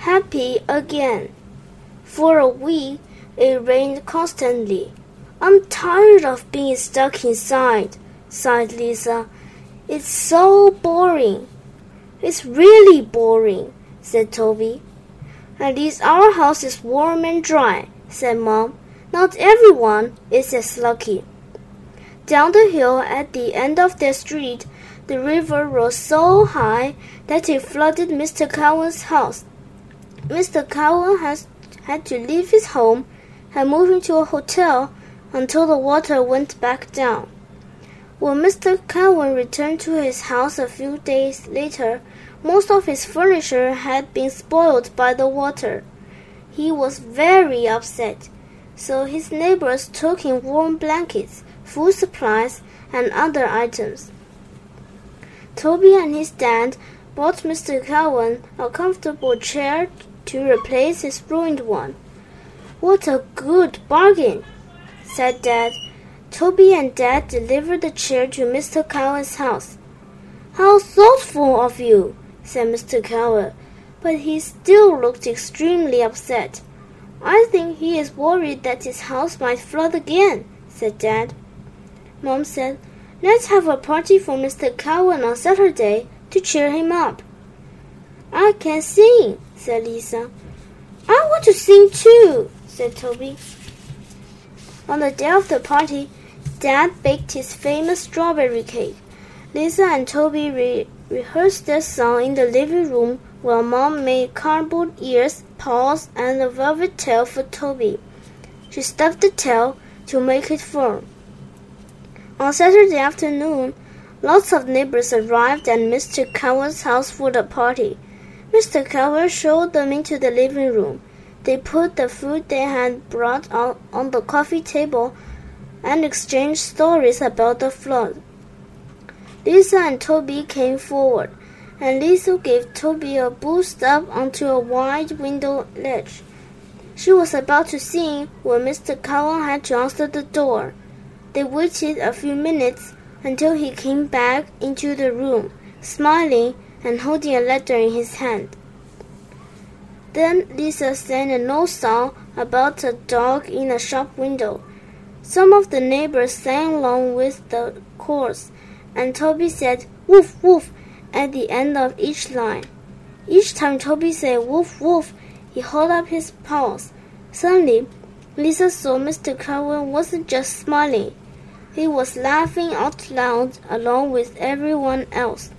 happy again. For a week, it rained constantly. I'm tired of being stuck inside, sighed Lisa. It's so boring. It's really boring, said Toby. At least our house is warm and dry, said Mom. Not everyone is as lucky. Down the hill at the end of the street, the river rose so high that it flooded Mr. Cowan's house. Mr. Cowan has had to leave his home and move into a hotel until the water went back down. When Mr. Cowan returned to his house a few days later, most of his furniture had been spoiled by the water. He was very upset, so his neighbors took him warm blankets, food supplies, and other items. Toby and his dad bought Mr. Cowan a comfortable chair to replace his ruined one. What a good bargain, said Dad. Toby and Dad delivered the chair to Mr. Cowan's house. How thoughtful of you, said Mr. Cowan, but he still looked extremely upset. I think he is worried that his house might flood again, said Dad. Mom said, Let's have a party for Mr. Cowan on Saturday to cheer him up. I can sing, said Lisa. I want to sing too, said Toby. On the day of the party, Dad baked his famous strawberry cake. Lisa and Toby re- rehearsed their song in the living room while Mom made cardboard ears, paws, and a velvet tail for Toby. She stuffed the tail to make it firm. On Saturday afternoon, lots of neighbors arrived at Mr. Cowan's house for the party. Mr. Cowan showed them into the living room. They put the food they had brought out on the coffee table and exchanged stories about the flood. Lisa and Toby came forward, and Lisa gave Toby a boost up onto a wide window ledge. She was about to sing when Mr. Cowan had answer the door. They waited a few minutes until he came back into the room, smiling and holding a letter in his hand. Then Lisa sang an old song about a dog in a shop window. Some of the neighbors sang along with the chorus, and Toby said woof woof at the end of each line. Each time Toby said woof woof, he held up his paws. Suddenly, Lisa saw Mr. Cowan wasn't just smiling. He was laughing out loud along with everyone else.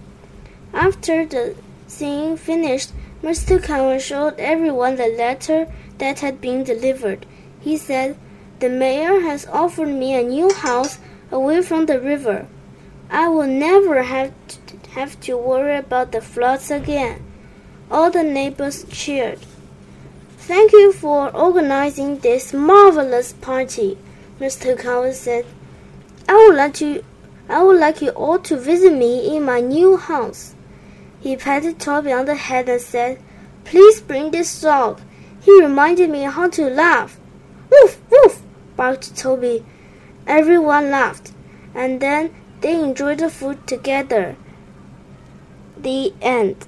After the singing finished, Mr. Cowan showed everyone the letter that had been delivered. He said, The mayor has offered me a new house away from the river. I will never have to, have to worry about the floods again. All the neighbors cheered. Thank you for organizing this marvelous party, Mr. Cowan said. I would like to I would like you all to visit me in my new house. He patted Toby on the head and said, Please bring this dog. He reminded me how to laugh. Woof, woof, barked Toby. Everyone laughed, and then they enjoyed the food together. The end.